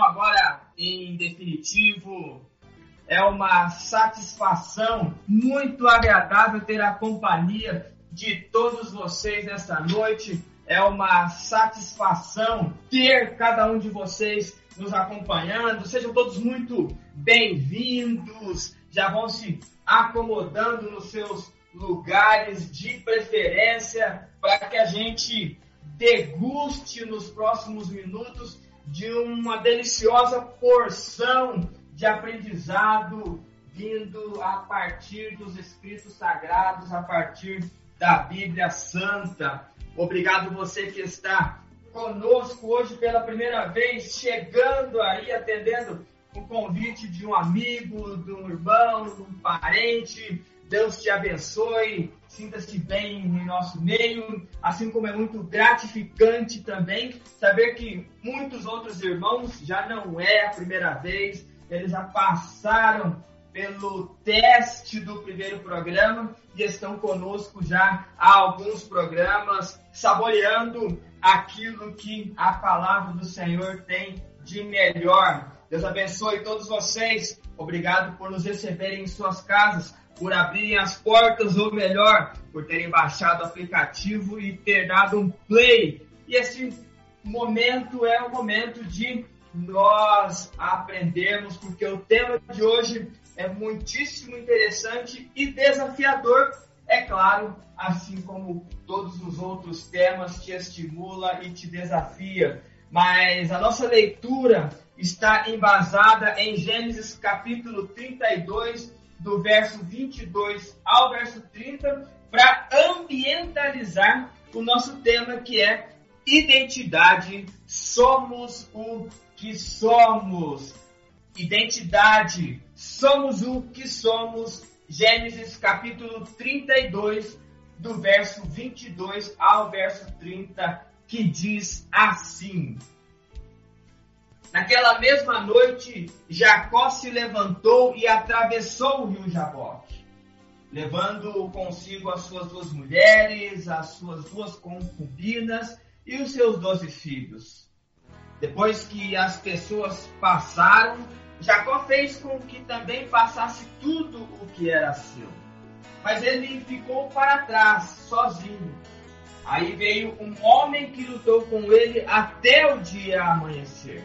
Então agora em definitivo é uma satisfação muito agradável ter a companhia de todos vocês nesta noite. É uma satisfação ter cada um de vocês nos acompanhando. Sejam todos muito bem-vindos. Já vão se acomodando nos seus lugares de preferência para que a gente deguste nos próximos minutos de uma deliciosa porção de aprendizado vindo a partir dos escritos sagrados, a partir da Bíblia Santa. Obrigado você que está conosco hoje pela primeira vez, chegando aí, atendendo o convite de um amigo, de um irmão, de um parente. Deus te abençoe, sinta-se bem em nosso meio, assim como é muito gratificante também saber que muitos outros irmãos já não é a primeira vez, eles já passaram pelo teste do primeiro programa e estão conosco já há alguns programas, saboreando aquilo que a palavra do Senhor tem de melhor. Deus abençoe todos vocês. Obrigado por nos receberem em suas casas, por abrirem as portas, ou melhor, por terem baixado o aplicativo e ter dado um play. E esse momento é o momento de nós aprendermos, porque o tema de hoje é muitíssimo interessante e desafiador, é claro, assim como todos os outros temas te estimula e te desafia. Mas a nossa leitura está embasada em Gênesis capítulo 32, do verso 22 ao verso 30, para ambientalizar o nosso tema que é identidade. Somos o que somos. Identidade. Somos o que somos. Gênesis capítulo 32, do verso 22 ao verso 30, que diz assim: Naquela mesma noite, Jacó se levantou e atravessou o rio Jaboque, levando consigo as suas duas mulheres, as suas duas concubinas e os seus doze filhos. Depois que as pessoas passaram, Jacó fez com que também passasse tudo o que era seu. Mas ele ficou para trás, sozinho. Aí veio um homem que lutou com ele até o dia amanhecer.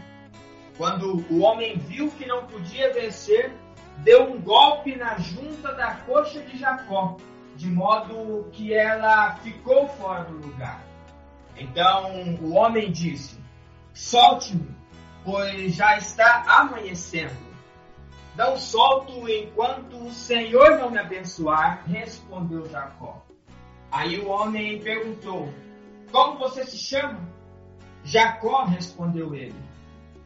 Quando o homem viu que não podia vencer, deu um golpe na junta da coxa de Jacó, de modo que ela ficou fora do lugar. Então o homem disse: Solte-me, pois já está amanhecendo. Não solto enquanto o Senhor não me abençoar, respondeu Jacó. Aí o homem perguntou: Como você se chama? Jacó respondeu ele.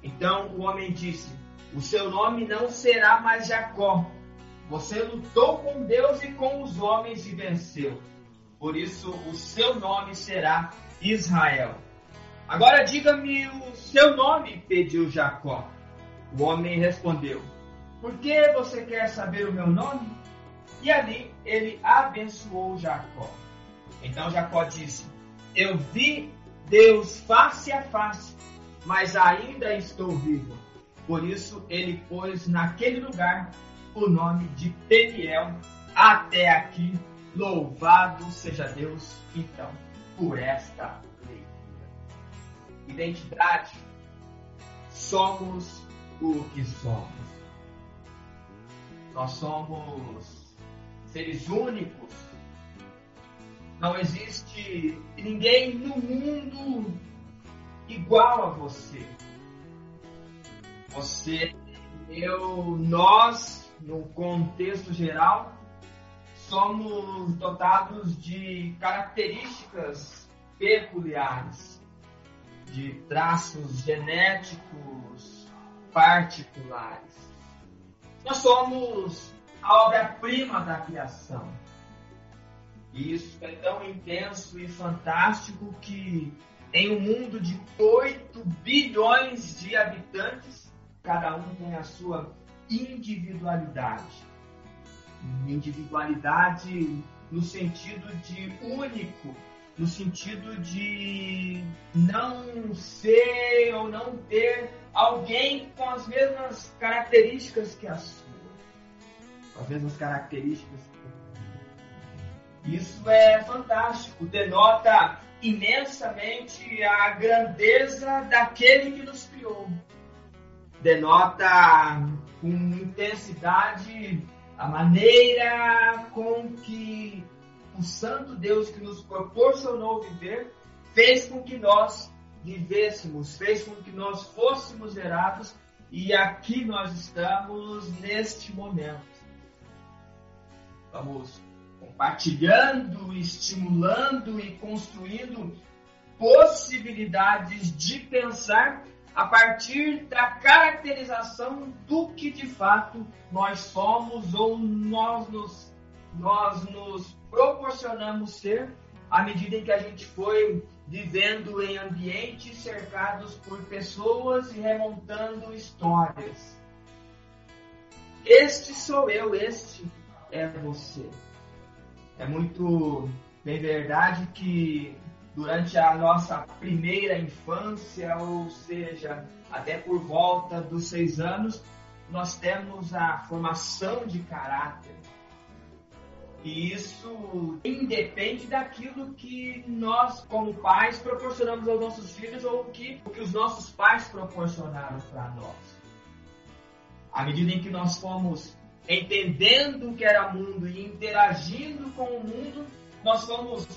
Então o homem disse: O seu nome não será mais Jacó. Você lutou com Deus e com os homens e venceu. Por isso o seu nome será Israel. Agora diga-me o seu nome, pediu Jacó. O homem respondeu: Por que você quer saber o meu nome? E ali ele abençoou Jacó. Então Jacó disse: Eu vi Deus face a face, mas ainda estou vivo. Por isso ele pôs naquele lugar o nome de Peniel. Até aqui, louvado seja Deus, então, por esta leitura. Identidade. Somos o que somos. Nós somos seres únicos. Não existe ninguém no mundo igual a você. Você, eu, nós, no contexto geral, somos dotados de características peculiares, de traços genéticos particulares. Nós somos a obra-prima da criação. E isso é tão intenso e fantástico que em um mundo de 8 bilhões de habitantes, cada um tem a sua individualidade. Individualidade no sentido de único, no sentido de não ser ou não ter alguém com as mesmas características que a sua, com as mesmas características. Isso é fantástico, denota imensamente a grandeza daquele que nos criou. Denota com intensidade a maneira com que o Santo Deus que nos proporcionou viver fez com que nós vivêssemos, fez com que nós fôssemos gerados e aqui nós estamos neste momento. Vamos compartilhando, estimulando e construindo possibilidades de pensar a partir da caracterização do que de fato nós somos ou nós nos, nós nos proporcionamos ser à medida em que a gente foi vivendo em ambientes cercados por pessoas e remontando histórias. Este sou eu, este é você. É muito bem verdade que durante a nossa primeira infância, ou seja, até por volta dos seis anos, nós temos a formação de caráter. E isso independe daquilo que nós, como pais, proporcionamos aos nossos filhos ou que, o que os nossos pais proporcionaram para nós. À medida em que nós fomos entendendo o que era mundo e interagindo com o mundo, nós fomos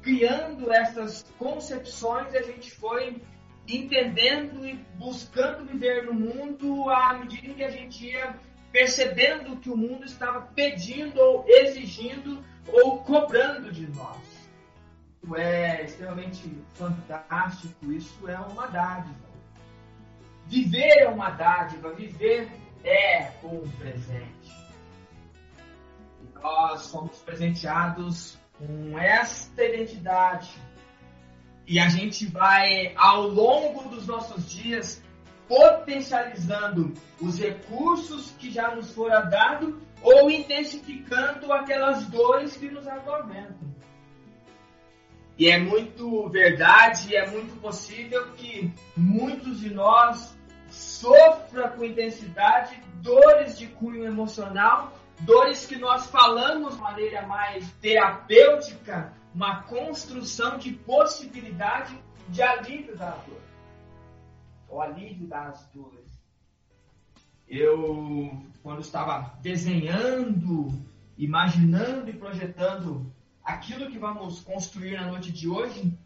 criando essas concepções e a gente foi entendendo e buscando viver no mundo à medida que a gente ia percebendo que o mundo estava pedindo ou exigindo ou cobrando de nós. Isso é extremamente fantástico, isso é uma dádiva. Viver é uma dádiva, viver é um presente. Nós somos presenteados com esta identidade e a gente vai, ao longo dos nossos dias, potencializando os recursos que já nos foram dados ou intensificando aquelas dores que nos atormentam. E é muito verdade, é muito possível que muitos de nós sofra com intensidade dores de cunho emocional, dores que nós falamos de maneira mais terapêutica, uma construção de possibilidade de alívio da dor, o alívio das dores. Eu, quando estava desenhando, imaginando e projetando aquilo que vamos construir na noite de hoje,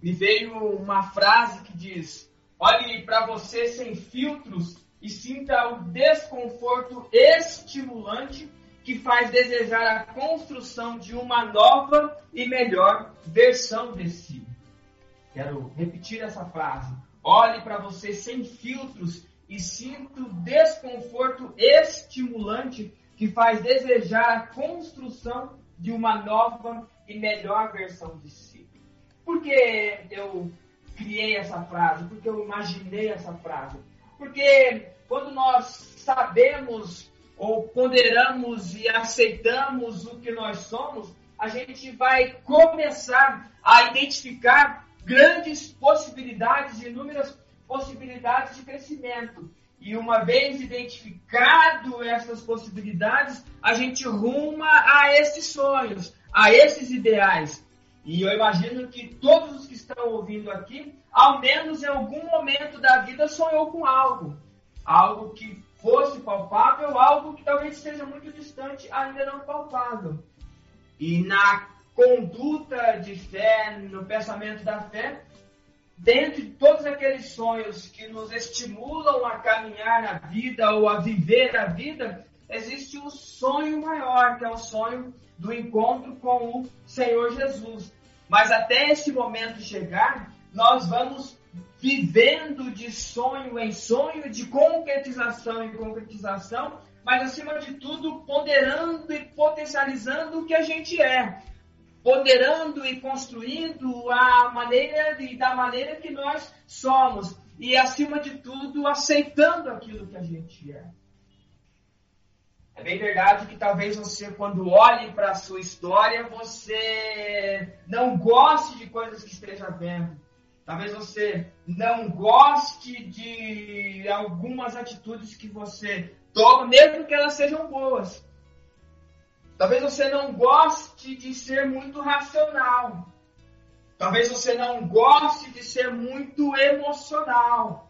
me veio uma frase que diz: Olhe para você sem filtros e sinta o desconforto estimulante que faz desejar a construção de uma nova e melhor versão de si. Quero repetir essa frase. Olhe para você sem filtros e sinta o desconforto estimulante que faz desejar a construção de uma nova e melhor versão de si. Por que eu criei essa frase, porque eu imaginei essa frase. Porque quando nós sabemos ou ponderamos e aceitamos o que nós somos, a gente vai começar a identificar grandes possibilidades, inúmeras possibilidades de crescimento. E uma vez identificado essas possibilidades, a gente ruma a esses sonhos, a esses ideais. E eu imagino que todos os que estão ouvindo aqui, ao menos em algum momento da vida, sonhou com algo. Algo que fosse palpável, algo que talvez seja muito distante, ainda não palpável. E na conduta de fé, no pensamento da fé, dentro de todos aqueles sonhos que nos estimulam a caminhar na vida ou a viver a vida, existe um sonho maior, que é o sonho do encontro com o Senhor Jesus. Mas até esse momento chegar, nós vamos vivendo de sonho em sonho, de concretização em concretização, mas acima de tudo ponderando e potencializando o que a gente é, ponderando e construindo a maneira e da maneira que nós somos e acima de tudo aceitando aquilo que a gente é. É bem verdade que talvez você, quando olhe para a sua história, você não goste de coisas que esteja vendo. Talvez você não goste de algumas atitudes que você toma, mesmo que elas sejam boas. Talvez você não goste de ser muito racional. Talvez você não goste de ser muito emocional.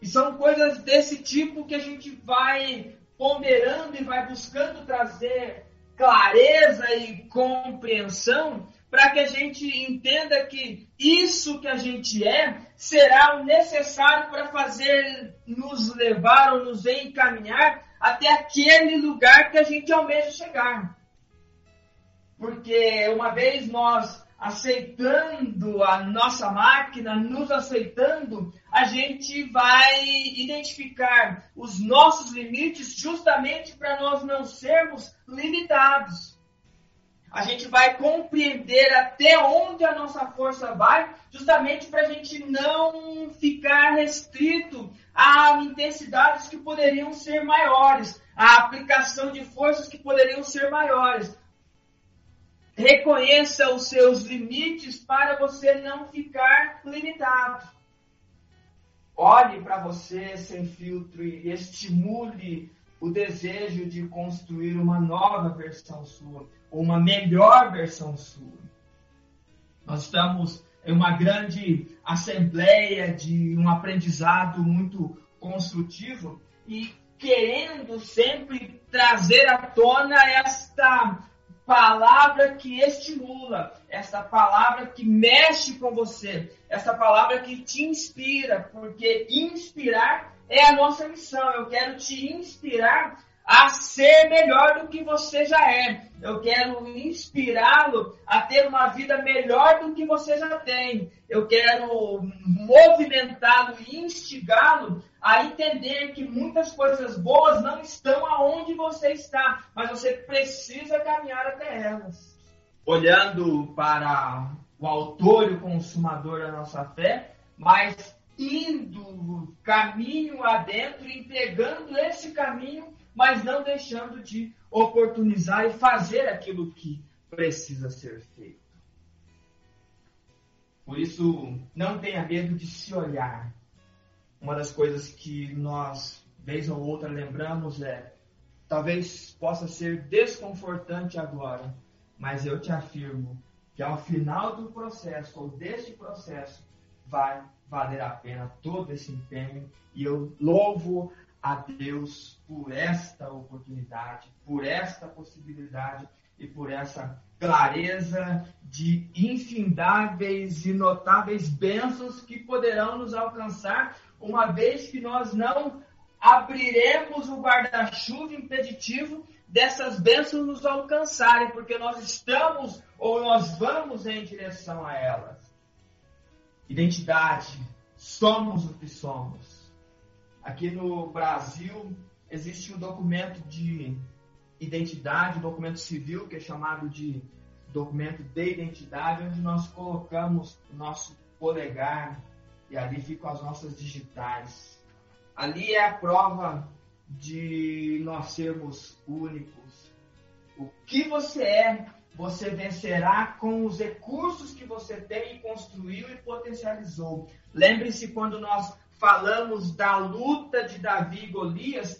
E são coisas desse tipo que a gente vai ponderando e vai buscando trazer clareza e compreensão para que a gente entenda que isso que a gente é será o necessário para fazer nos levar ou nos encaminhar até aquele lugar que a gente almeja chegar. Porque uma vez nós aceitando a nossa máquina, nos aceitando, a gente vai identificar os nossos limites justamente para nós não sermos limitados. A gente vai compreender até onde a nossa força vai, justamente para a gente não ficar restrito a intensidades que poderiam ser maiores, a aplicação de forças que poderiam ser maiores. Reconheça os seus limites para você não ficar limitado. Olhe para você sem filtro e estimule o desejo de construir uma nova versão sua, ou uma melhor versão sua. Nós estamos em uma grande assembleia de um aprendizado muito construtivo e querendo sempre trazer à tona esta palavra que estimula, essa palavra que mexe com você, essa palavra que te inspira, porque inspirar é a nossa missão. Eu quero te inspirar a ser melhor do que você já é. Eu quero inspirá-lo a ter uma vida melhor do que você já tem. Eu quero movimentá-lo e instigá-lo a entender que muitas coisas boas não estão aonde você está, mas você precisa caminhar até elas. Olhando para o autor e o consumador da nossa fé, mas indo caminho adentro, entregando esse caminho, mas não deixando de oportunizar e fazer aquilo que precisa ser feito. Por isso, não tenha medo de se olhar, uma das coisas que nós, vez ou outra, lembramos é: talvez possa ser desconfortante agora, mas eu te afirmo que ao final do processo, ou deste processo, vai valer a pena todo esse empenho. E eu louvo a Deus por esta oportunidade, por esta possibilidade e por essa clareza de infindáveis e notáveis bênçãos que poderão nos alcançar uma vez que nós não abriremos o guarda-chuva impeditivo dessas bênçãos nos alcançarem, porque nós estamos ou nós vamos em direção a elas. Identidade, somos o que somos. Aqui no Brasil existe um documento de identidade, um documento civil que é chamado de documento de identidade, onde nós colocamos o nosso polegar e ali ficam as nossas digitais. Ali é a prova de nós sermos únicos. O que você é, você vencerá com os recursos que você tem e construiu e potencializou. Lembre-se quando nós falamos da luta de Davi e Golias,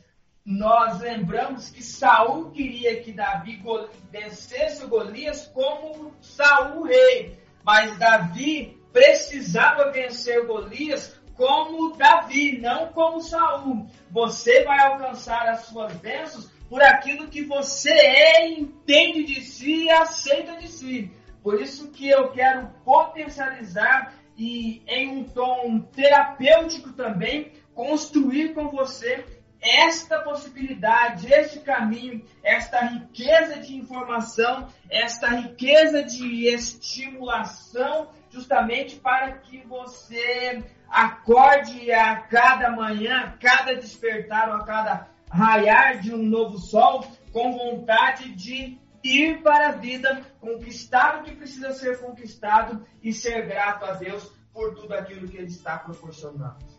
nós lembramos que Saul queria que Davi vencesse Golias como Saul rei, mas Davi precisava vencer Golias como Davi, não como Saul. Você vai alcançar as suas bênçãos por aquilo que você é, entende de si e aceita de si. Por isso que eu quero potencializar e em um tom terapêutico também construir com você esta possibilidade, este caminho, esta riqueza de informação, esta riqueza de estimulação, justamente para que você acorde a cada manhã, a cada despertar ou a cada raiar de um novo sol, com vontade de ir para a vida, conquistar o que precisa ser conquistado e ser grato a Deus por tudo aquilo que Ele está proporcionando.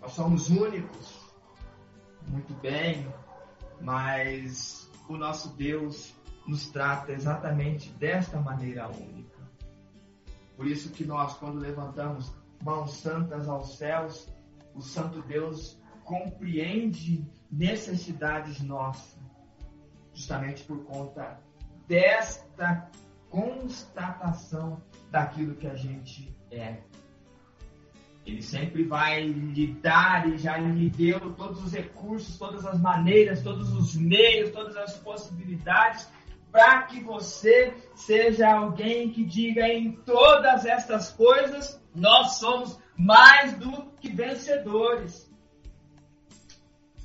Nós somos únicos, muito bem, mas o nosso Deus nos trata exatamente desta maneira única. Por isso que nós, quando levantamos mãos santas aos céus, o Santo Deus compreende necessidades nossas, justamente por conta desta constatação daquilo que a gente é. Ele sempre vai lhe dar e já lhe deu todos os recursos, todas as maneiras, todos os meios, todas as possibilidades para que você seja alguém que diga em todas estas coisas, nós somos mais do que vencedores.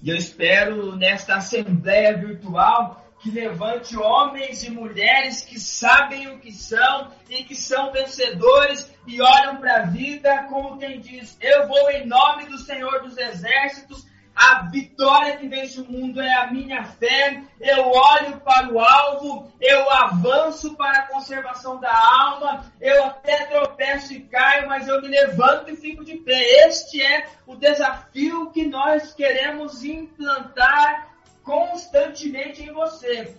E eu espero nesta assembleia virtual que levante homens e mulheres que sabem o que são e que são vencedores e olham para a vida como quem diz: Eu vou em nome do Senhor dos Exércitos. A vitória que vence o mundo é a minha fé. Eu olho para o alvo, eu avanço para a conservação da alma. Eu até tropeço e caio, mas eu me levanto e fico de pé. Este é o desafio que nós queremos implantar constantemente em você.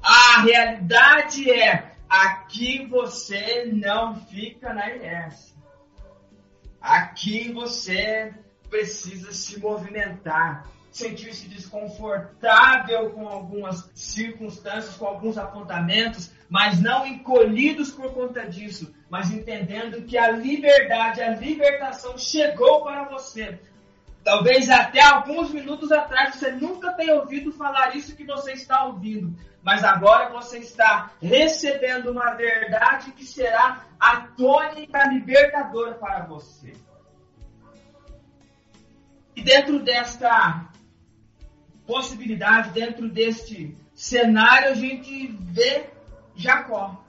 A realidade é, aqui você não fica na inércia. Aqui você precisa se movimentar, sentir-se desconfortável com algumas circunstâncias, com alguns apontamentos, mas não encolhidos por conta disso, mas entendendo que a liberdade, a libertação chegou para você. Talvez até alguns minutos atrás você nunca tenha ouvido falar isso que você está ouvindo, mas agora você está recebendo uma verdade que será a tônica libertadora para você. E dentro desta possibilidade, dentro deste cenário, a gente vê Jacó.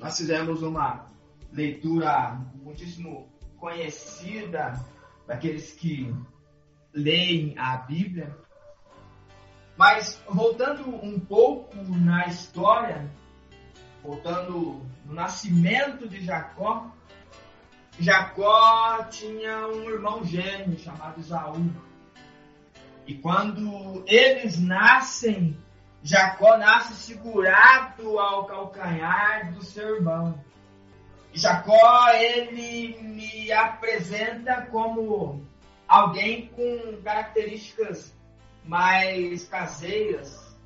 Nós fizemos uma leitura muitíssimo conhecida daqueles que leem a Bíblia. Mas voltando um pouco na história, voltando no nascimento de Jacó, Jacó tinha um irmão gêmeo chamado Isaú. E quando eles nascem, Jacó nasce segurado ao calcanhar do seu irmão. Jacó, ele me apresenta como alguém com características mais caseiras.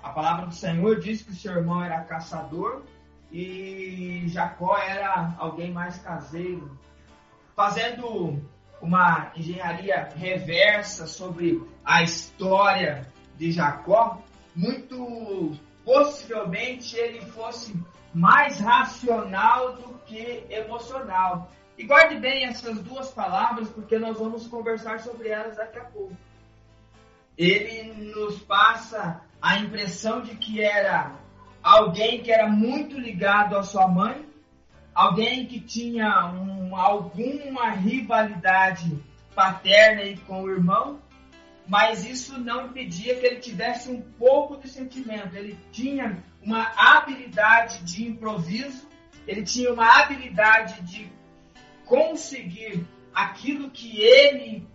A palavra do Senhor diz que o seu irmão era caçador e Jacó era alguém mais caseiro, fazendo uma engenharia reversa sobre a história de Jacó, muito possivelmente ele fosse mais racional do que emocional. E guarde bem essas duas palavras, porque nós vamos conversar sobre elas daqui a pouco. Ele nos passa a impressão de que era alguém que era muito ligado à sua mãe, alguém que tinha um, alguma rivalidade paterna com o irmão, mas isso não impedia que ele tivesse um pouco de sentimento. Ele tinha uma habilidade de improviso, ele tinha uma habilidade de conseguir aquilo que ele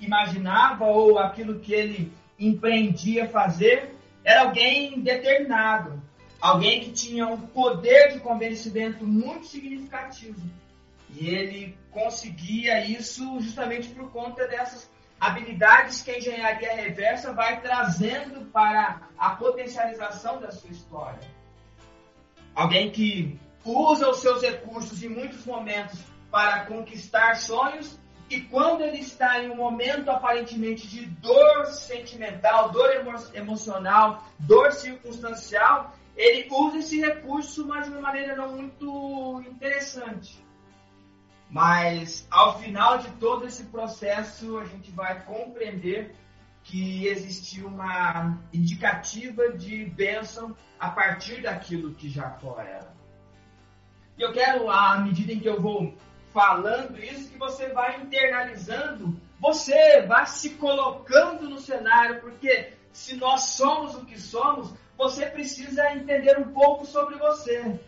imaginava ou aquilo que ele empreendia fazer. Era alguém determinado, alguém que tinha um poder de convencimento muito significativo. E ele conseguia isso justamente por conta dessas habilidades que a engenharia reversa vai trazendo para a potencialização da sua história. Alguém que usa os seus recursos em muitos momentos para conquistar sonhos e quando ele está em um momento aparentemente de dor sentimental, dor emo emocional, dor circunstancial, ele usa esse recurso, mas de uma maneira não muito interessante. Mas ao final de todo esse processo, a gente vai compreender que existiu uma indicativa de bênção a partir daquilo que Jacó era. E eu quero, à medida em que eu vou falando isso, que você vai internalizando, você vai se colocando no cenário, porque se nós somos o que somos, você precisa entender um pouco sobre você.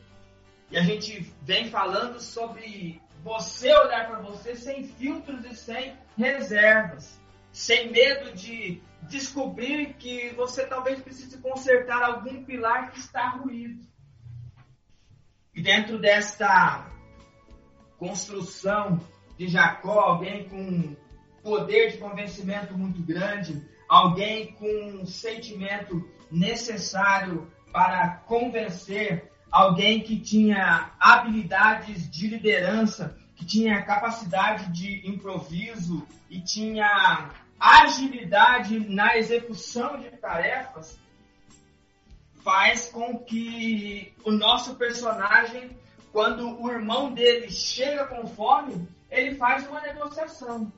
E a gente vem falando sobre você olhar para você sem filtros e sem reservas, sem medo de descobrir que você talvez precise consertar algum pilar que está ruído. E dentro desta construção de Jacó, alguém com poder de convencimento muito grande, alguém com um sentimento necessário para convencer alguém que tinha habilidades de liderança, que tinha capacidade de improviso e tinha agilidade na execução de tarefas, faz com que o nosso personagem, quando o irmão dele chega com fome, ele faz uma negociação.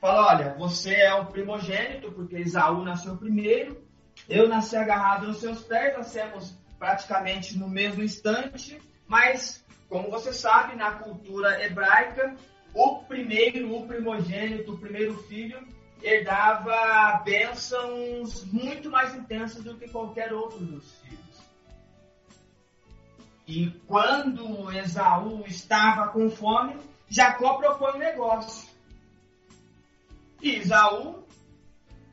Fala, olha, você é o primogênito, porque Esaú nasceu primeiro, eu nasci agarrado nos seus pés, nascemos praticamente no mesmo instante, mas, como você sabe, na cultura hebraica, o primeiro, o primogênito, o primeiro filho, herdava bênçãos muito mais intensas do que qualquer outro dos filhos. E quando Esaú estava com fome, Jacó propõe um negócio. E Esaú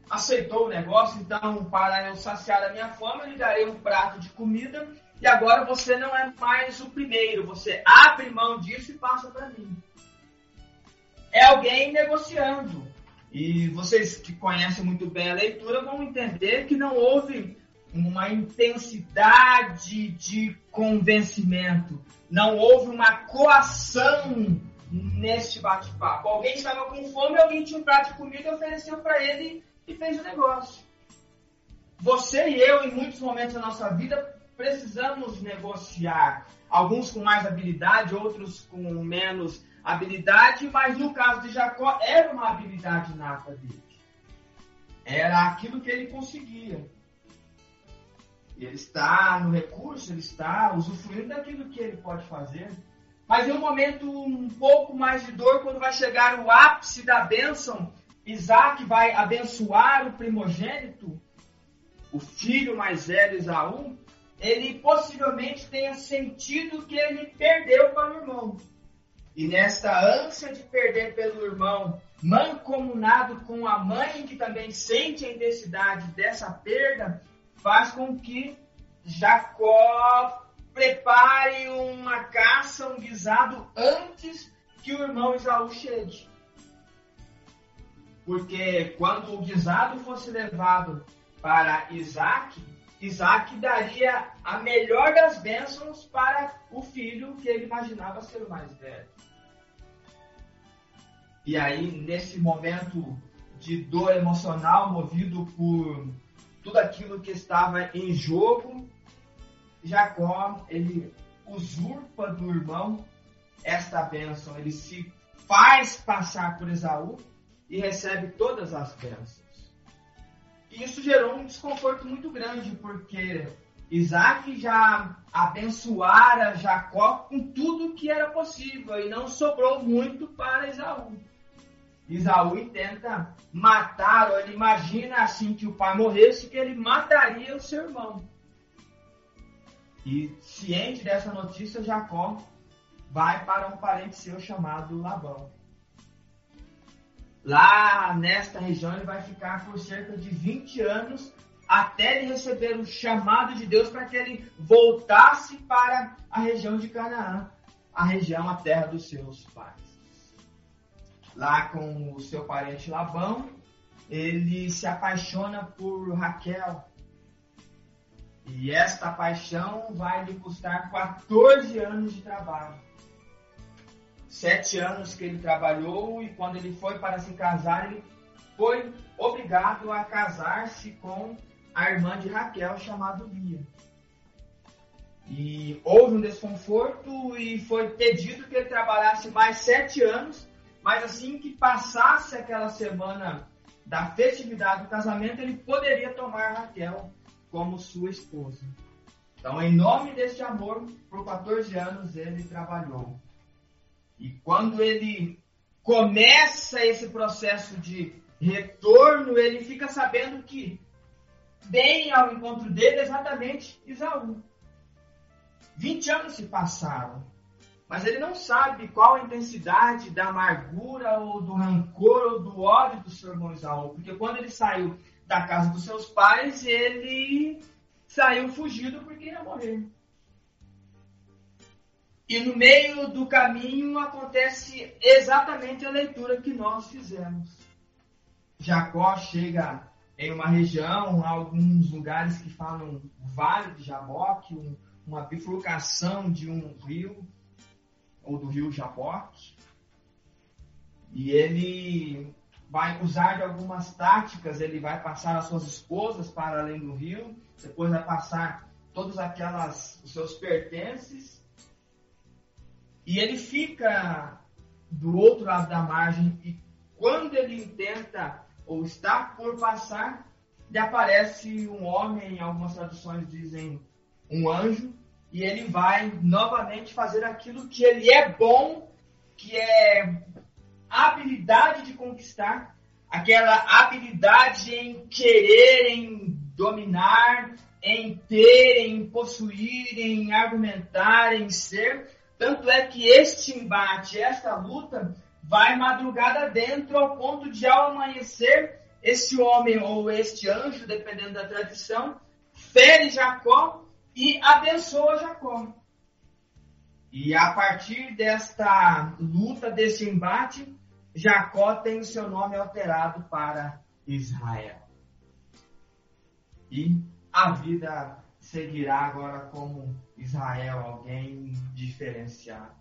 aceitou o negócio, então, para eu saciar a minha fome, eu lhe darei um prato de comida, e agora você não é mais o primeiro, você abre mão disso e passa para mim. É alguém negociando. E vocês que conhecem muito bem a leitura vão entender que não houve uma intensidade de convencimento, não houve uma coação neste bate-papo. Alguém estava com fome, alguém tinha um prato de comida e ofereceu para ele e fez o negócio. Você e eu, em muitos momentos da nossa vida, precisamos negociar. Alguns com mais habilidade, outros com menos habilidade, mas no caso de Jacó, era uma habilidade nata dele. Era aquilo que ele conseguia. Ele está no recurso, ele está usufruindo daquilo que ele pode fazer. Mas em um momento um pouco mais de dor, quando vai chegar o ápice da bênção, Isaac vai abençoar o primogênito, o filho mais velho Isaú, ele possivelmente tenha sentido que ele perdeu para o irmão. E nesta ânsia de perder pelo irmão, mancomunado com a mãe que também sente a intensidade dessa perda, faz com que Jacó prepare uma caça, um guisado antes que o irmão Isaú chegue. Porque quando o guisado fosse levado para Isaac, Isaac daria a melhor das bênçãos para o filho que ele imaginava ser o mais velho. E aí, nesse momento de dor emocional, movido por tudo aquilo que estava em jogo, Jacó, ele usurpa do irmão esta bênção. Ele se faz passar por Esaú e recebe todas as bênçãos. E isso gerou um desconforto muito grande, porque Isaac já abençoara Jacó com tudo que era possível e não sobrou muito para Esaú. Isaú tenta matar, ou ele imagina assim que o pai morresse, que ele mataria o seu irmão. E ciente dessa notícia, Jacó vai para um parente seu chamado Labão. Lá nesta região ele vai ficar por cerca de 20 anos até ele receber o chamado de Deus para que ele voltasse para a região de Canaã, a região, a terra dos seus pais. Lá com o seu parente Labão, ele se apaixona por Raquel. E esta paixão vai lhe custar 14 anos de trabalho. Sete anos que ele trabalhou e quando ele foi para se casar, ele foi obrigado a casar-se com a irmã de Raquel, chamada Lia. E houve um desconforto e foi pedido que ele trabalhasse mais sete anos, mas assim que passasse aquela semana da festividade do casamento, ele poderia tomar Raquel como sua esposa. Então, em nome deste amor, por 14 anos ele trabalhou. E quando ele começa esse processo de retorno, ele fica sabendo que vem ao encontro dele exatamente Isaú. 20 anos se passaram, mas ele não sabe qual a intensidade da amargura ou do rancor ou do ódio do seu irmão Isaú, porque quando ele saiu da casa dos seus pais, ele saiu fugido porque ia morrer. E no meio do caminho acontece exatamente a leitura que nós fizemos. Jacó chega em uma região, alguns lugares que falam Vale de Jaboque, um, uma bifurcação de um rio, ou do rio Jaboque. E ele vai usar de algumas táticas, ele vai passar as suas esposas para além do rio, depois vai passar todos aquelas os seus pertences. E ele fica do outro lado da margem e quando ele tenta ou está por passar, lhe aparece um homem, algumas traduções dizem um anjo, e ele vai novamente fazer aquilo que ele é bom, que é habilidade de conquistar, aquela habilidade em querer, em dominar, em ter, em possuir, em argumentar, em ser. Tanto é que este embate, esta luta, vai madrugada dentro ao ponto de ao amanhecer este homem ou este anjo, dependendo da tradição, fere Jacó e abençoa Jacó. E a partir desta luta, desse embate, Jacó tem o seu nome alterado para Israel. E a vida seguirá agora como Israel, alguém diferenciado.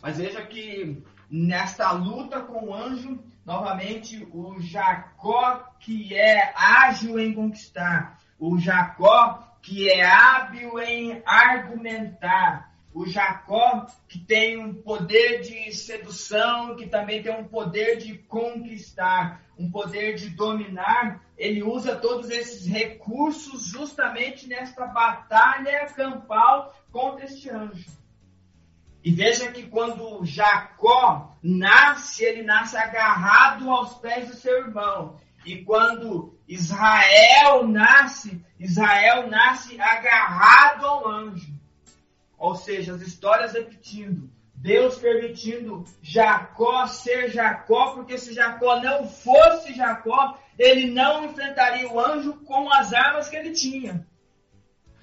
Mas veja que nesta luta com o anjo, novamente o Jacó que é ágil em conquistar, o Jacó que é hábil em argumentar, o Jacó que tem um poder de sedução, que também tem um poder de conquistar, um poder de dominar, ele usa todos esses recursos justamente nesta batalha campal contra este anjo. E veja que quando Jacó nasce, ele nasce agarrado aos pés do seu irmão. E quando Israel nasce, Israel nasce agarrado ao anjo. Ou seja, as histórias repetindo. Deus permitindo Jacó ser Jacó, porque se Jacó não fosse Jacó, ele não enfrentaria o anjo com as armas que ele tinha.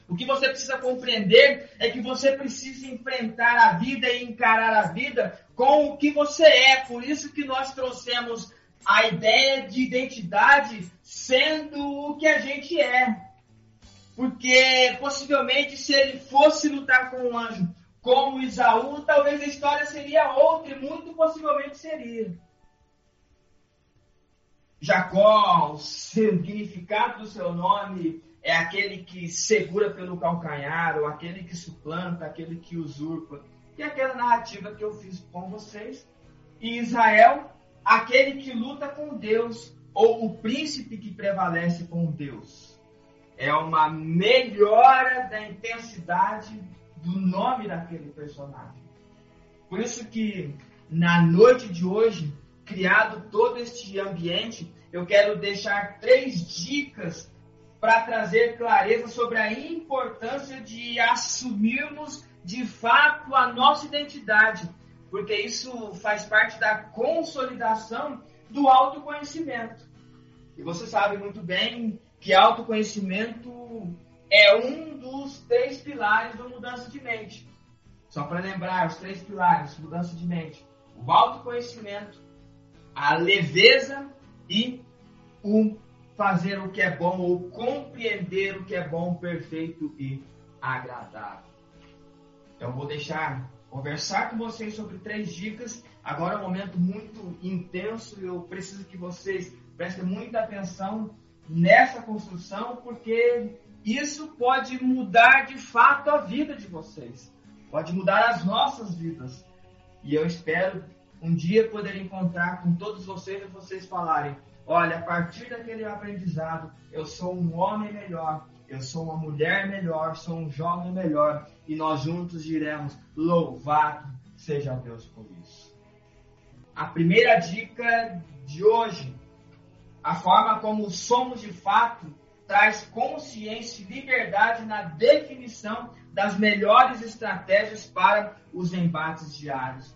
O que você precisa compreender é que você precisa enfrentar a vida e encarar a vida com o que você é. Por isso que nós trouxemos a ideia de identidade sendo o que a gente é. Porque possivelmente se ele fosse lutar com um anjo como Isaú, talvez a história seria outra e muito possivelmente seria. Jacó, o significado do seu nome é aquele que segura pelo calcanhar, ou aquele que suplanta, aquele que usurpa. E aquela narrativa que eu fiz com vocês. E Israel, aquele que luta com Deus, ou o príncipe que prevalece com Deus. É uma melhora da intensidade do nome daquele personagem. Por isso que na noite de hoje, criado todo este ambiente, eu quero deixar três dicas para trazer clareza sobre a importância de assumirmos de fato a nossa identidade, porque isso faz parte da consolidação do autoconhecimento. E você sabe muito bem que autoconhecimento é um dos três pilares da mudança de mente. Só para lembrar, os três pilares, mudança de mente: o autoconhecimento, a leveza e o fazer o que é bom ou compreender o que é bom, perfeito e agradável. Então vou deixar conversar com vocês sobre três dicas. Agora é um momento muito intenso e eu preciso que vocês prestem muita atenção nessa construção, porque isso pode mudar de fato a vida de vocês, pode mudar as nossas vidas. E eu espero um dia poder encontrar com todos vocês e vocês falarem: olha, a partir daquele aprendizado, eu sou um homem melhor, eu sou uma mulher melhor, sou um jovem melhor, e nós juntos diremos: louvado seja Deus por isso. A primeira dica de hoje, a forma como somos de fato, traz consciência e liberdade na definição das melhores estratégias para os embates diários.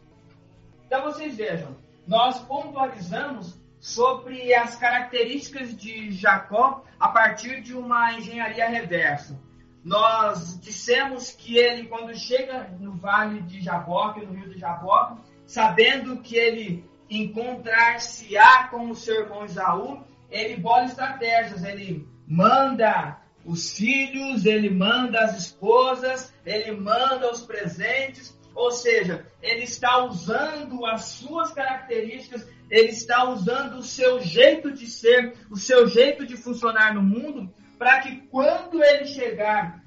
Então vocês vejam, nós pontualizamos sobre as características de Jacó a partir de uma engenharia reversa. Nós dissemos que ele, quando chega no vale de Jaboque, no rio de Jaboque, sabendo que ele encontrar-se-á com o seu irmão Isaú, ele bola estratégias, ele manda os filhos, ele manda as esposas, ele manda os presentes, ou seja, ele está usando as suas características, ele está usando o seu jeito de ser, o seu jeito de funcionar no mundo, para que quando ele chegar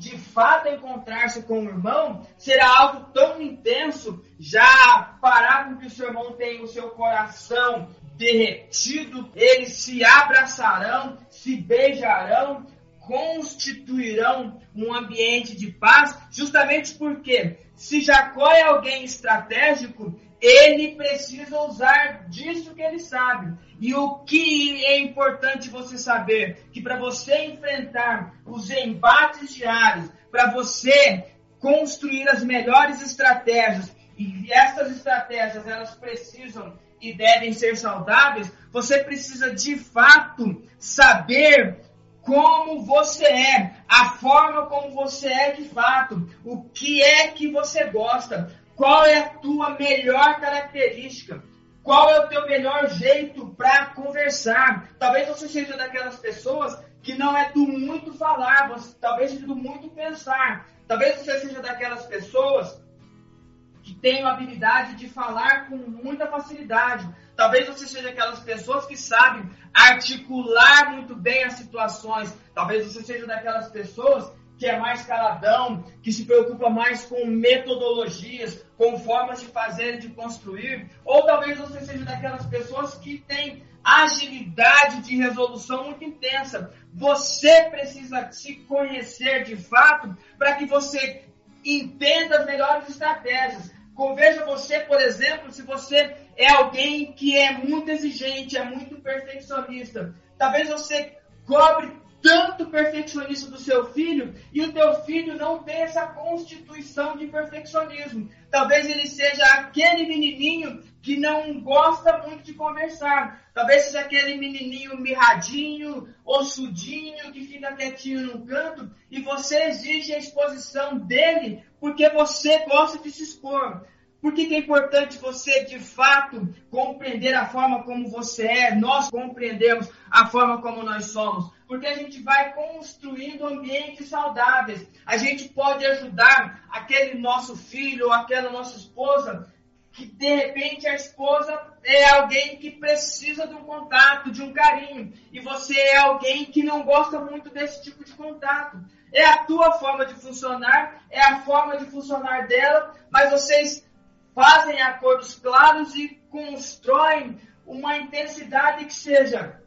de fato encontrar-se com o irmão, será algo tão intenso, já parar com que o seu irmão tenha o seu coração derretido, eles se abraçarão, se beijarão, constituirão um ambiente de paz, justamente porque se Jacó é alguém estratégico, ele precisa usar disso que ele sabe. E o que é importante você saber? Que para você enfrentar os embates diários, para você construir as melhores estratégias, e essas estratégias elas precisam e devem ser saudáveis, você precisa de fato saber como você é, a forma como você é de fato, o que é que você gosta, qual é a tua melhor característica, qual é o teu melhor jeito para conversar. Talvez você seja daquelas pessoas que não é do muito falar, você, talvez seja do muito pensar. Talvez você seja daquelas pessoas que têm a habilidade de falar com muita facilidade. Talvez você seja aquelas pessoas que sabem articular muito bem as situações. Talvez você seja daquelas pessoas que é mais caladão, que se preocupa mais com metodologias, com formas de fazer e de construir. Ou talvez você seja daquelas pessoas que têm agilidade de resolução muito intensa. Você precisa se conhecer de fato para que você entenda as melhores estratégias. Veja você, por exemplo, se você é alguém que é muito exigente, é muito perfeccionista. Talvez você cobre tanto perfeccionista do seu filho e o teu filho não tem essa constituição de perfeccionismo. Talvez ele seja aquele menininho que não gosta muito de conversar. Talvez seja aquele menininho mirradinho, ossudinho, que fica quietinho no canto e você exige a exposição dele porque você gosta de se expor. Por que, que, é importante você, de fato, compreender a forma como você é? Nós compreendemos a forma como nós somos. Porque a gente vai construindo ambientes saudáveis. A gente pode ajudar aquele nosso filho ou aquela nossa esposa que, de repente, a esposa é alguém que precisa de um contato, de um carinho. E você é alguém que não gosta muito desse tipo de contato. É a tua forma de funcionar, é a forma de funcionar dela, mas vocês fazem acordos claros e constroem uma intensidade que seja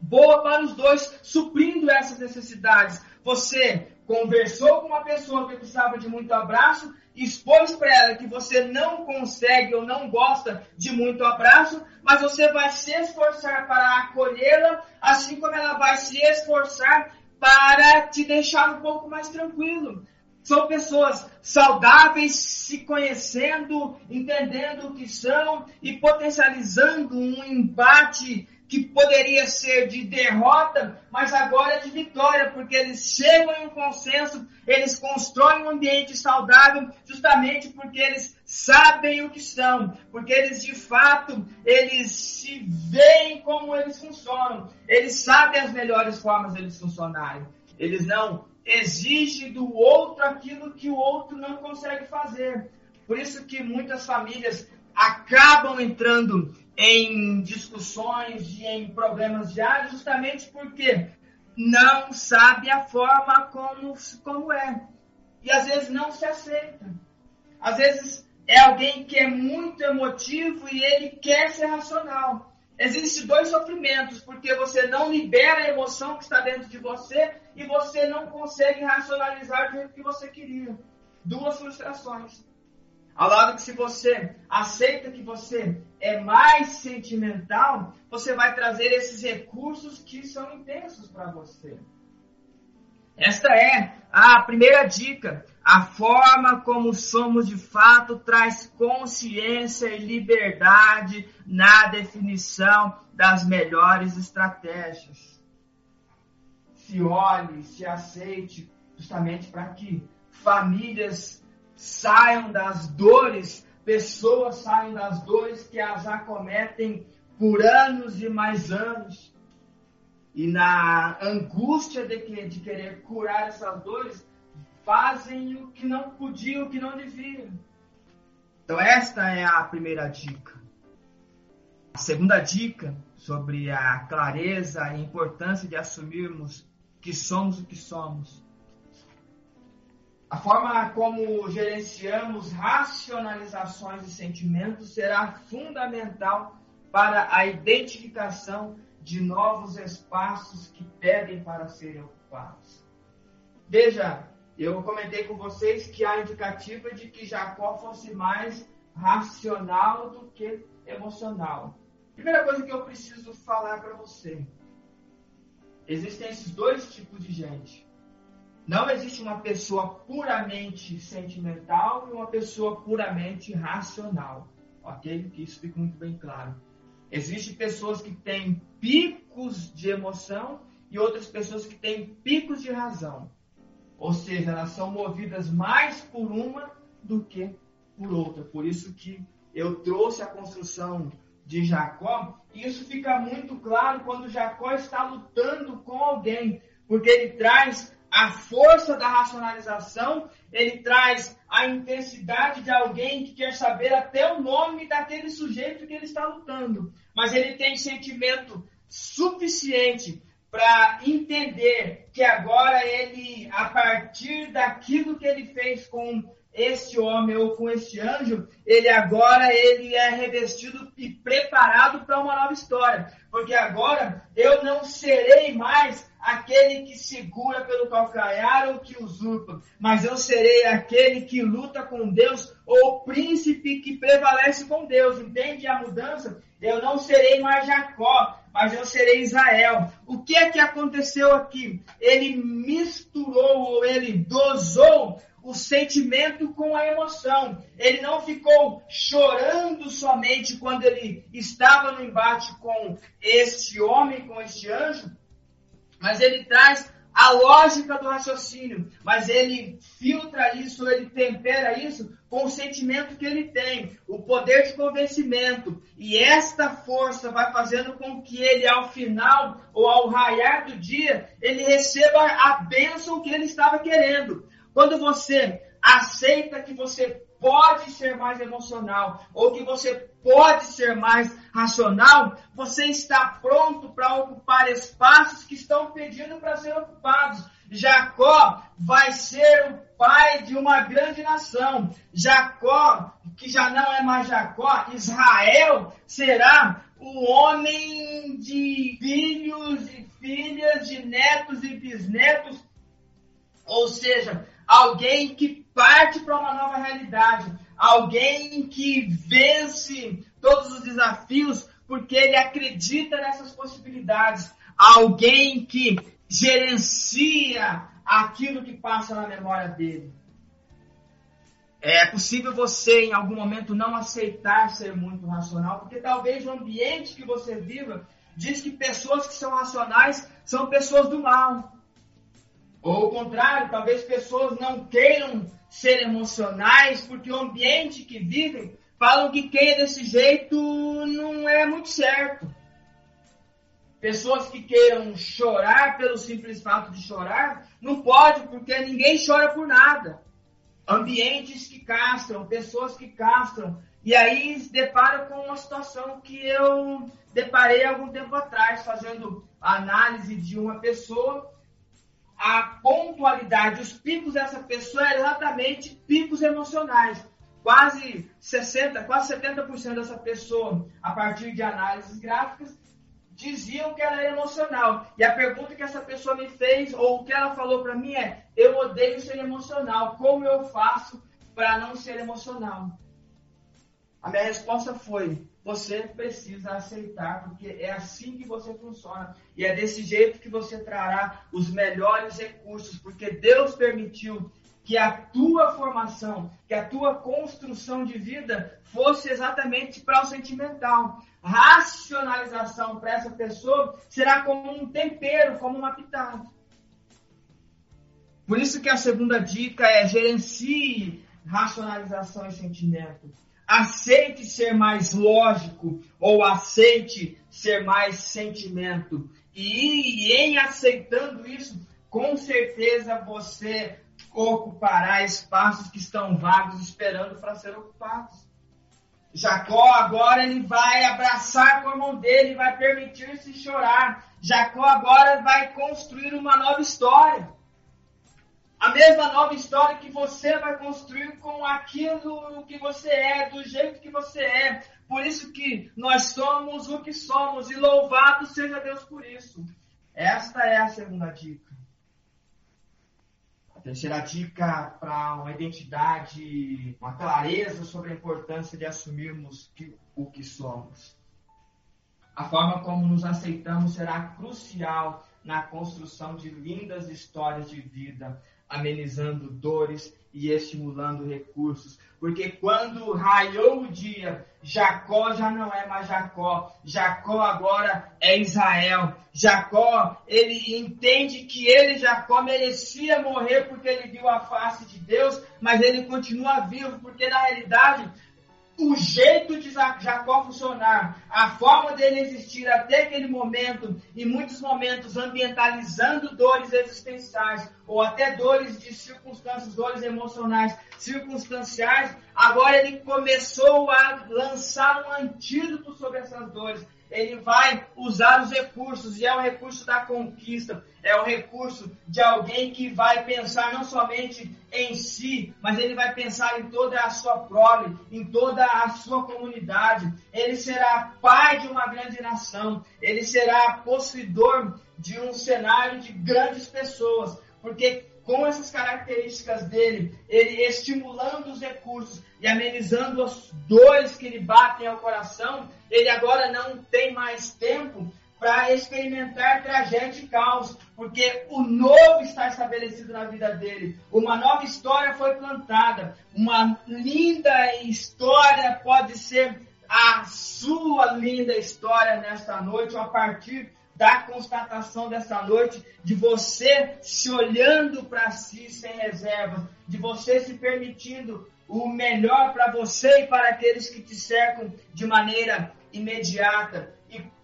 boa para os dois, suprindo essas necessidades. Você conversou com uma pessoa que precisava de muito abraço, expôs para ela que você não consegue ou não gosta de muito abraço, mas você vai se esforçar para acolhê-la, assim como ela vai se esforçar para te deixar um pouco mais tranquilo. São pessoas saudáveis, se conhecendo, entendendo o que são e potencializando um embate que poderia ser de derrota, mas agora é de vitória, porque eles chegam em um consenso, eles constroem um ambiente saudável, justamente porque eles sabem o que são, porque eles de fato, eles se veem como eles funcionam, eles sabem as melhores formas deles funcionarem. Eles não exigem do outro aquilo que o outro não consegue fazer. Por isso que muitas famílias acabam entrando em discussões e em problemas diários justamente porque não sabe a forma como, como é. E às vezes não se aceita. Às vezes é alguém que é muito emotivo e ele quer ser racional. Existem dois sofrimentos, porque você não libera a emoção que está dentro de você e você não consegue racionalizar do jeito que você queria. Duas frustrações. Ao lado que se você aceita que você é mais sentimental, você vai trazer esses recursos que são intensos para você. Esta é a primeira dica. A forma como somos de fato traz consciência e liberdade na definição das melhores estratégias. Se olhe, se aceite, justamente para que famílias saiam das dores, pessoas saiam das dores que as acometem por anos e mais anos. E na angústia de, que, de querer curar essas dores, fazem o que não podiam, o que não deviam. Então, esta é a primeira dica. A segunda dica sobre a clareza e a importância de assumirmos que somos o que somos a forma como gerenciamos racionalizações e sentimentos será fundamental para a identificação de novos espaços que pedem para serem ocupados. Veja, eu comentei com vocês que há indicativa de que Jacó fosse mais racional do que emocional. Primeira coisa que eu preciso falar para você: existem esses dois tipos de gente não existe uma pessoa puramente sentimental e uma pessoa puramente racional. Ok? Que isso fique muito bem claro. Existem pessoas que têm picos de emoção e outras pessoas que têm picos de razão. Ou seja, elas são movidas mais por uma do que por outra. Por isso que eu trouxe a construção de Jacó, e isso fica muito claro quando Jacó está lutando com alguém, porque ele traz a força da racionalização, ele traz a intensidade de alguém que quer saber até o nome daquele sujeito que ele está lutando. Mas ele tem sentimento suficiente para entender que agora ele, a partir daquilo que ele fez com esse homem ou com esse anjo, ele agora ele é revestido e preparado para uma nova história. Porque agora eu não serei mais aquele que segura pelo calcanhar ou que usurpa, mas eu serei aquele que luta com Deus ou príncipe que prevalece com Deus. Entende a mudança? Eu não serei mais Jacó, mas eu serei Israel. O que é que aconteceu aqui? Ele misturou ou ele dosou o sentimento com a emoção. Ele não ficou chorando somente quando ele estava no embate com este homem, com este anjo, mas ele traz a lógica do raciocínio, mas ele filtra isso, ele tempera isso com o sentimento que ele tem, o poder de convencimento. E esta força vai fazendo com que ele, ao final ou ao raiar do dia, ele receba a bênção que ele estava querendo. Quando você aceita que você pode ser mais emocional ou que você pode ser mais racional, você está pronto para ocupar espaços que estão pedindo para ser ocupados. Jacó vai ser o pai de uma grande nação. Jacó, que já não é mais Jacó, Israel será o homem de filhos e filhas, de netos e bisnetos Ou seja, alguém que parte para uma nova realidade, alguém que vence todos os desafios porque ele acredita nessas possibilidades, alguém que gerencia aquilo que passa na memória dele. É possível você, em algum momento, não aceitar ser muito racional, porque talvez o ambiente que você viva diz que pessoas que são racionais são pessoas do mal. Ou o contrário, talvez pessoas não queiram ser emocionais, porque o ambiente que vivem falam que quem é desse jeito não é muito certo. Pessoas que queiram chorar pelo simples fato de chorar, não pode, porque ninguém chora por nada. Ambientes que castram, pessoas que castram. E aí se depara com uma situação que eu deparei algum tempo atrás, fazendo análise de uma pessoa. A pontualidade, os picos dessa pessoa eram exatamente picos emocionais. Quase 60, quase 70% dessa pessoa, a partir de análises gráficas, diziam que ela era emocional. E a pergunta que essa pessoa me fez, ou o que ela falou para mim é: eu odeio ser emocional. Como eu faço para não ser emocional? A minha resposta foi: você precisa aceitar, porque é assim que você funciona. E é desse jeito que você trará os melhores recursos, porque Deus permitiu que a tua formação, que a tua construção de vida fosse exatamente para o sentimental. Racionalização para essa pessoa será como um tempero, como uma pitada. Por isso que a segunda dica é gerencie racionalização e sentimento. Aceite ser mais lógico ou aceite ser mais sentimento. E em aceitando isso, com certeza você ocupará espaços que estão vagos esperando para ser ocupados. Jacó agora ele vai abraçar com a mão dele, vai permitir-se chorar. Jacó agora vai construir uma nova história. A mesma nova história que você vai construir com aquilo que você é, do jeito que você é. Por isso que nós somos o que somos e louvado seja Deus por isso. Esta é a segunda dica. A terceira dica para uma identidade, uma clareza sobre a importância de assumirmos que, o que somos. A forma como nos aceitamos será crucial na construção de lindas histórias de vida, amenizando dores e estimulando recursos. Porque quando raiou o dia, Jacó já não é mais Jacó. Jacó agora é Israel. Jacó, ele entende que ele, Jacó, merecia morrer porque ele viu a face de Deus, mas ele continua vivo, porque na realidade o jeito de Jacó funcionar, a forma dele existir até aquele momento, em muitos momentos ambientalizando dores existenciais, ou até dores de circunstâncias, dores emocionais circunstanciais, agora ele começou a lançar um antídoto sobre essas dores. Ele vai usar os recursos, e é o recurso da conquista, é o recurso de alguém que vai pensar não somente em si, mas ele vai pensar em toda a sua prole, em toda a sua comunidade. Ele será pai de uma grande nação, ele será possuidor de um cenário de grandes pessoas, porque com essas características dele, ele estimulando os recursos e amenizando as dores que lhe batem ao coração, ele agora não tem mais tempo para experimentar tragédia e caos, porque o novo está estabelecido na vida dele. Uma nova história foi plantada. Uma linda história pode ser a sua linda história nesta noite, a partir da constatação dessa noite, de você se olhando para si sem reservas, de você se permitindo o melhor para você e para aqueles que te cercam de maneira imediata.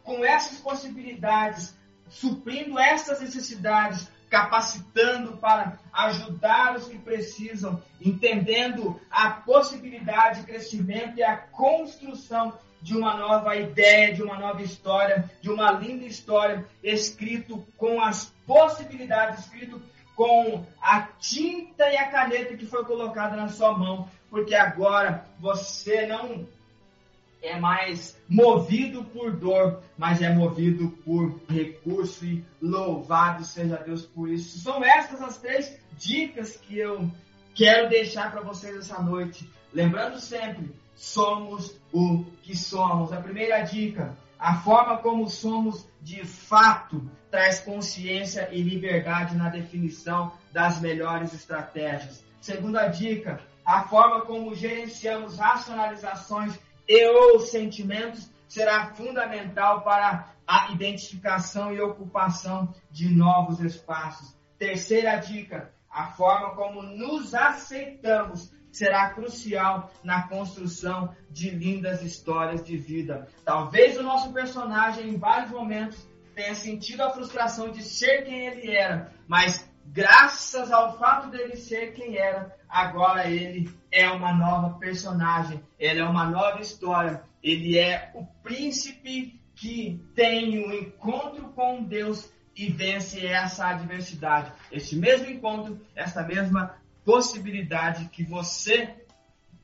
Com essas possibilidades, suprindo essas necessidades, capacitando para ajudar os que precisam, entendendo a possibilidade de crescimento e a construção de uma nova ideia, de uma nova história, de uma linda história, escrito com as possibilidades, escrito com a tinta e a caneta que foi colocada na sua mão, porque agora você não é mais movido por dor, mas é movido por recurso e louvado seja Deus por isso. São essas as três dicas que eu quero deixar para vocês essa noite. Lembrando sempre, somos o que somos. A primeira dica, a forma como somos de fato traz consciência e liberdade na definição das melhores estratégias. Segunda dica, a forma como gerenciamos racionalizações e ou sentimentos será fundamental para a identificação e ocupação de novos espaços. Terceira dica, a forma como nos aceitamos será crucial na construção de lindas histórias de vida. Talvez o nosso personagem, em vários momentos, tenha sentido a frustração de ser quem ele era, mas graças ao fato dele ser quem era, agora ele é uma nova personagem, ele é uma nova história, ele é o príncipe que tem um encontro com Deus e vence essa adversidade. Este mesmo encontro, essa mesma possibilidade que você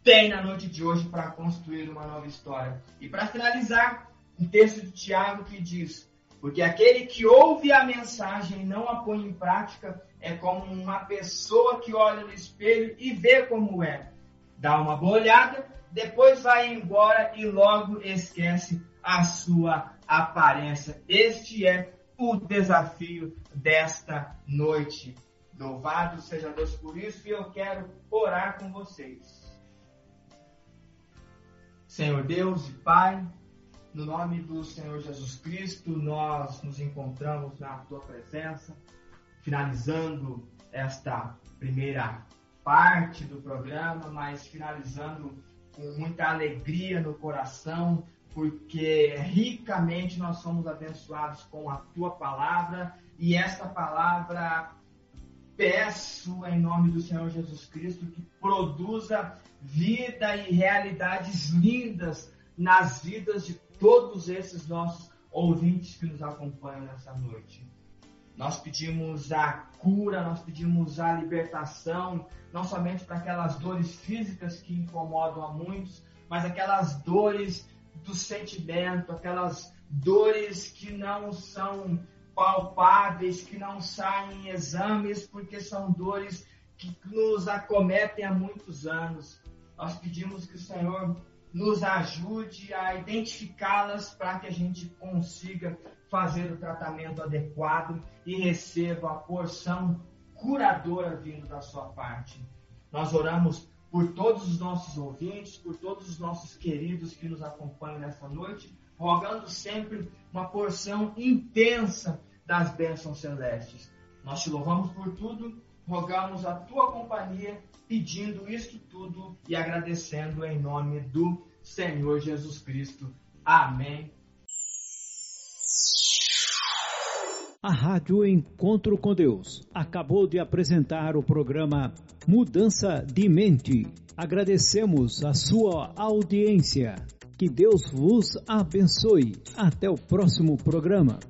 tem na noite de hoje para construir uma nova história. E para finalizar, um texto de Tiago que diz: Porque aquele que ouve a mensagem e não a põe em prática é como uma pessoa que olha no espelho e vê como é. Dá uma boa olhada, depois vai embora e logo esquece a sua aparência. Este é o desafio desta noite. Louvado seja Deus por isso e eu quero orar com vocês. Senhor Deus e Pai, no nome do Senhor Jesus Cristo, nós nos encontramos na tua presença, finalizando esta primeira parte do programa, mas finalizando com muita alegria no coração, porque ricamente nós somos abençoados com a tua palavra. E esta palavra peço em nome do Senhor Jesus Cristo que produza vida e realidades lindas nas vidas de todos esses nossos ouvintes que nos acompanham nessa noite. Nós pedimos a cura, nós pedimos a libertação, não somente para aquelas dores físicas que incomodam a muitos, mas aquelas dores do sentimento, aquelas dores que não são palpáveis, que não saem em exames, porque são dores que nos acometem há muitos anos. Nós pedimos que o Senhor nos ajude a identificá-las para que a gente consiga fazer o tratamento adequado e receba a porção curadora vindo da sua parte. Nós oramos por todos os nossos ouvintes, por todos os nossos queridos que nos acompanham nessa noite, rogando sempre uma porção intensa das bênçãos celestes. Nós te louvamos por tudo, rogamos a tua companhia, pedindo isto tudo e agradecendo em nome do Senhor Jesus Cristo. Amém. A Rádio Encontro com Deus acabou de apresentar o programa Mudança de Mente. Agradecemos a sua audiência. Que Deus vos abençoe. Até o próximo programa.